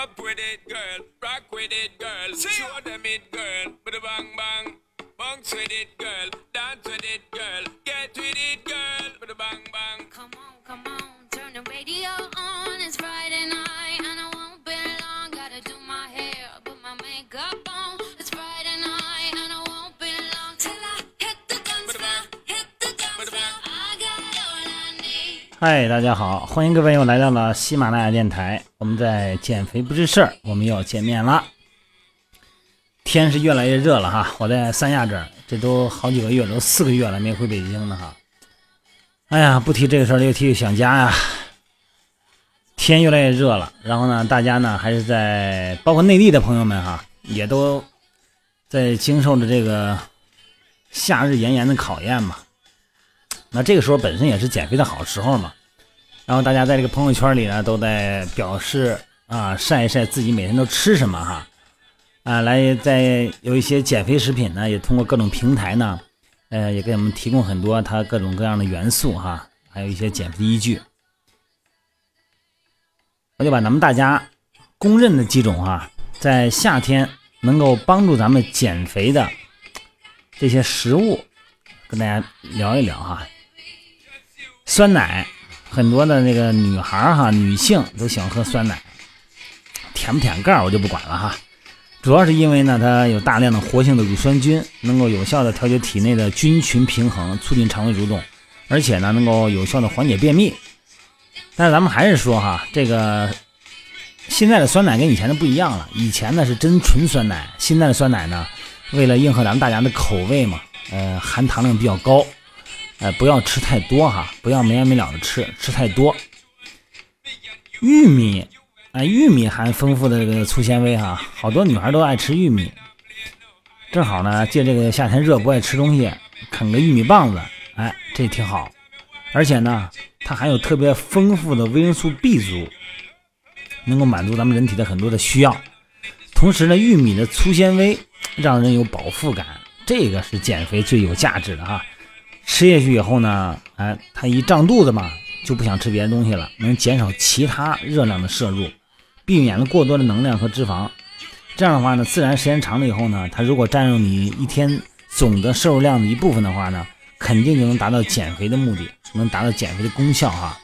Up with it, girl. Rock with it, girl. Show them it, girl. Bada bang bang. Bounce with it, girl. Dance with it, girl. Get with it, girl. Bada bang bang. Come on, 嗨，大家好，欢迎各位又来到了喜马拉雅电台。我们在减肥不是事儿，我们又要见面了。天是越来越热了哈，我在三亚这儿，这都好几个月，都四个月了没回北京了哈。哎呀，不提这个事儿，又提想家呀。天越来越热了，然后呢，大家呢还是在，包括内地的朋友们哈，也都在经受着这个夏日炎炎的考验嘛。那这个时候本身也是减肥的好时候嘛，然后大家在这个朋友圈里呢，都在表示啊晒一晒自己每天都吃什么哈，啊来在有一些减肥食品呢，也通过各种平台呢，呃也给我们提供很多它各种各样的元素哈，还有一些减肥依据，我就把咱们大家公认的几种哈，在夏天能够帮助咱们减肥的这些食物，跟大家聊一聊哈。酸奶，很多的那个女孩哈，女性都喜欢喝酸奶，舔不舔盖我就不管了哈。主要是因为呢，它有大量的活性的乳酸菌，能够有效的调节体内的菌群平衡，促进肠胃蠕动，而且呢，能够有效的缓解便秘。但是咱们还是说哈，这个现在的酸奶跟以前的不一样了，以前呢是真纯酸奶，现在的酸奶呢，为了迎合咱们大家的口味嘛，呃，含糖量比较高。呃，不要吃太多哈，不要没完没了的吃，吃太多。玉米，啊、玉米含丰富的这个粗纤维哈，好多女孩都爱吃玉米。正好呢，借这个夏天热不爱吃东西，啃个玉米棒子，哎，这挺好。而且呢，它含有特别丰富的维生素 B 族，能够满足咱们人体的很多的需要。同时呢，玉米的粗纤维让人有饱腹感，这个是减肥最有价值的哈。吃下去以后呢，哎，它一胀肚子嘛，就不想吃别的东西了，能减少其他热量的摄入，避免了过多的能量和脂肪。这样的话呢，自然时间长了以后呢，它如果占用你一天总的摄入量的一部分的话呢，肯定就能达到减肥的目的，能达到减肥的功效哈。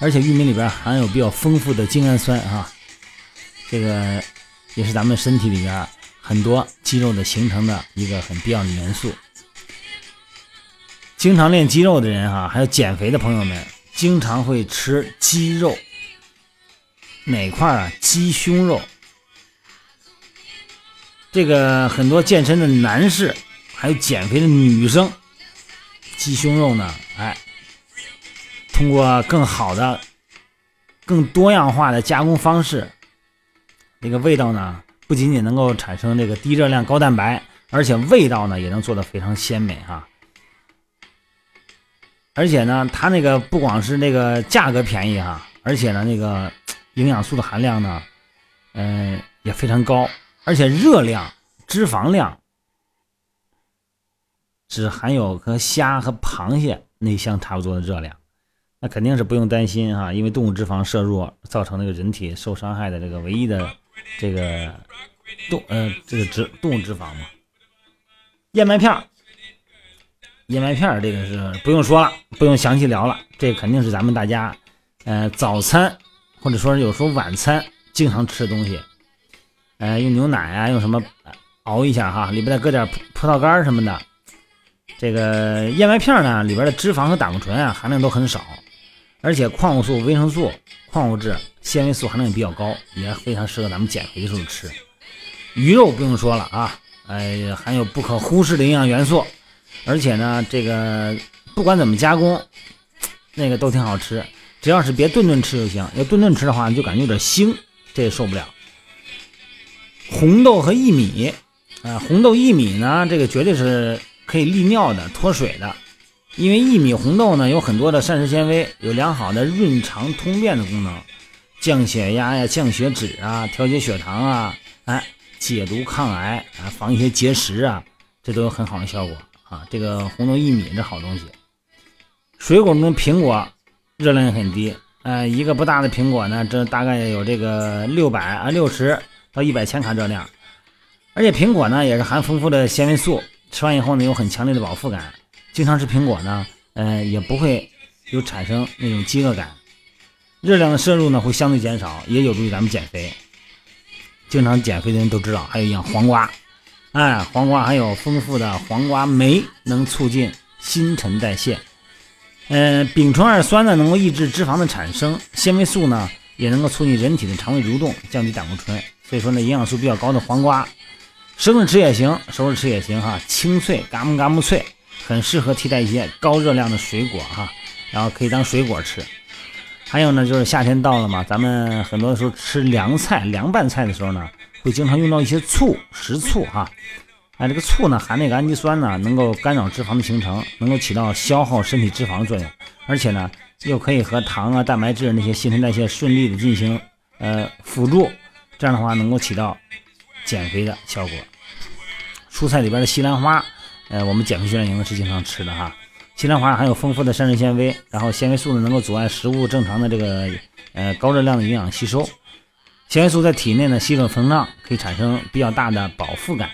而且玉米里边含有比较丰富的精氨酸哈，这个也是咱们身体里边很多肌肉的形成的一个很必要的元素。经常练肌肉的人哈，还有减肥的朋友们，经常会吃鸡肉。哪块啊？鸡胸肉。这个很多健身的男士，还有减肥的女生，鸡胸肉呢，哎，通过更好的、更多样化的加工方式，这个味道呢，不仅仅能够产生这个低热量、高蛋白，而且味道呢，也能做得非常鲜美哈。而且呢，它那个不光是那个价格便宜哈，而且呢，那个 营养素的含量呢，嗯、也非常高，而且热量、脂肪量只含有和虾和螃蟹那相差不多的热量，那肯定是不用担心哈，因为动物脂肪摄入造成那个人体受伤害的这个唯一的这个动呃这个脂动物脂肪嘛，燕麦片儿。燕麦片这个是不用说了，不用详细聊了，这肯定是咱们大家，呃，早餐或者说是有时候晚餐经常吃的东西，呃，用牛奶啊，用什么熬一下哈，里边再搁点葡萄干什么的。这个燕麦片呢，里边的脂肪和胆固醇啊含量都很少，而且矿物素、维生素、矿物质、纤维素含量也比较高，也非常适合咱们减肥的时候吃。鱼肉不用说了啊，哎，含有不可忽视的营养元素。而且呢，这个不管怎么加工，那个都挺好吃，只要是别顿顿吃就行。要顿顿吃的话，就感觉有点腥，这也受不了。红豆和薏米，啊、红豆薏米呢，这个绝对是可以利尿的、脱水的，因为薏米、红豆呢有很多的膳食纤维，有良好的润肠通便的功能，降血压呀、降血脂啊、调节血糖啊，哎，解毒抗癌啊，防一些结石啊，这都有很好的效果。啊，这个红豆薏米这好东西。水果中苹果热量也很低，呃，一个不大的苹果呢，这大概有这个六百啊六十到一百千卡热量，而且苹果呢也是含丰富的纤维素，吃完以后呢有很强烈的饱腹感。经常吃苹果呢，呃，也不会有产生那种饥饿感。热量的摄入呢会相对减少，也有助于咱们减肥。经常减肥的人都知道，还有一样黄瓜，哎，黄瓜含有丰富的黄瓜酶，能促进新陈代谢。呃，丙醇二酸呢能够抑制脂肪的产生，纤维素呢也能够促进人体的肠胃蠕动，降低胆固醇。所以说呢，营养素比较高的黄瓜，生着吃也行，熟着吃也行哈，清脆，嘎嘣嘎嘣脆。很适合替代一些高热量的水果哈，然后可以当水果吃。还有呢，就是夏天到了嘛，咱们很多时候吃凉菜、凉拌菜的时候呢，会经常用到一些醋、食醋哈。哎，这个醋呢，含那个氨基酸呢，能够干扰脂肪的形成，能够起到消耗身体脂肪的作用，而且呢，又可以和糖啊、蛋白质那些新陈代谢顺利的进行呃辅助，这样的话能够起到减肥的效果。蔬菜里边的西兰花。呃，我们减肥训练营是经常吃的哈。西兰花含有丰富的膳食纤维，然后纤维素呢能够阻碍食物正常的这个呃高热量的营养吸收。纤维素在体内呢吸收膨胀，可以产生比较大的饱腹感，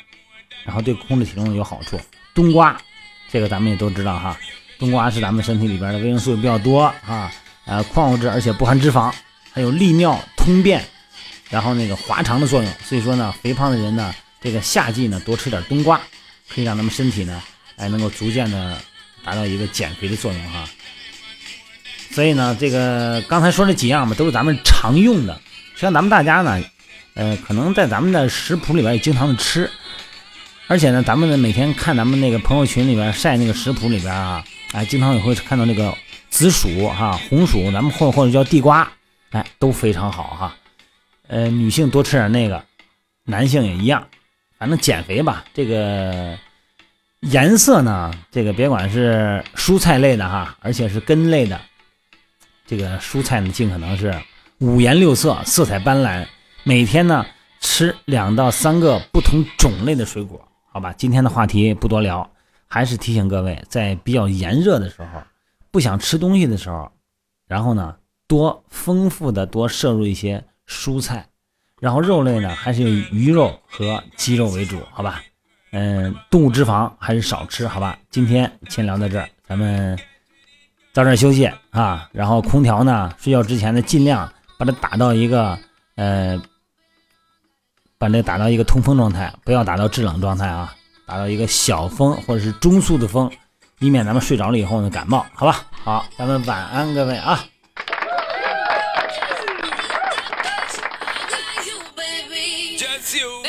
然后对控制体重有好处。冬瓜，这个咱们也都知道哈，冬瓜是咱们身体里边的维生素比较多啊，呃矿物质，而且不含脂肪，还有利尿通便，然后那个滑肠的作用。所以说呢，肥胖的人呢，这个夏季呢多吃点冬瓜。可以让咱们身体呢，哎，能够逐渐的达到一个减肥的作用哈。所以呢，这个刚才说这几样嘛，都是咱们常用的。实际上，咱们大家呢，呃，可能在咱们的食谱里边也经常的吃，而且呢，咱们每天看咱们那个朋友群里边晒那个食谱里边啊，哎，经常也会看到那个紫薯哈、红薯，咱们或或者叫地瓜，哎，都非常好哈。呃，女性多吃点那个，男性也一样。反正减肥吧，这个颜色呢，这个别管是蔬菜类的哈，而且是根类的，这个蔬菜呢，尽可能是五颜六色、色彩斑斓。每天呢，吃两到三个不同种类的水果，好吧？今天的话题不多聊，还是提醒各位，在比较炎热的时候，不想吃东西的时候，然后呢，多丰富的多摄入一些蔬菜。然后肉类呢，还是以鱼肉和鸡肉为主，好吧？嗯，动物脂肪还是少吃，好吧？今天先聊到这儿，咱们早点休息啊。然后空调呢，睡觉之前呢，尽量把它打到一个呃，把这打到一个通风状态，不要打到制冷状态啊，打到一个小风或者是中速的风，以免咱们睡着了以后呢感冒，好吧？好，咱们晚安，各位啊。Just you,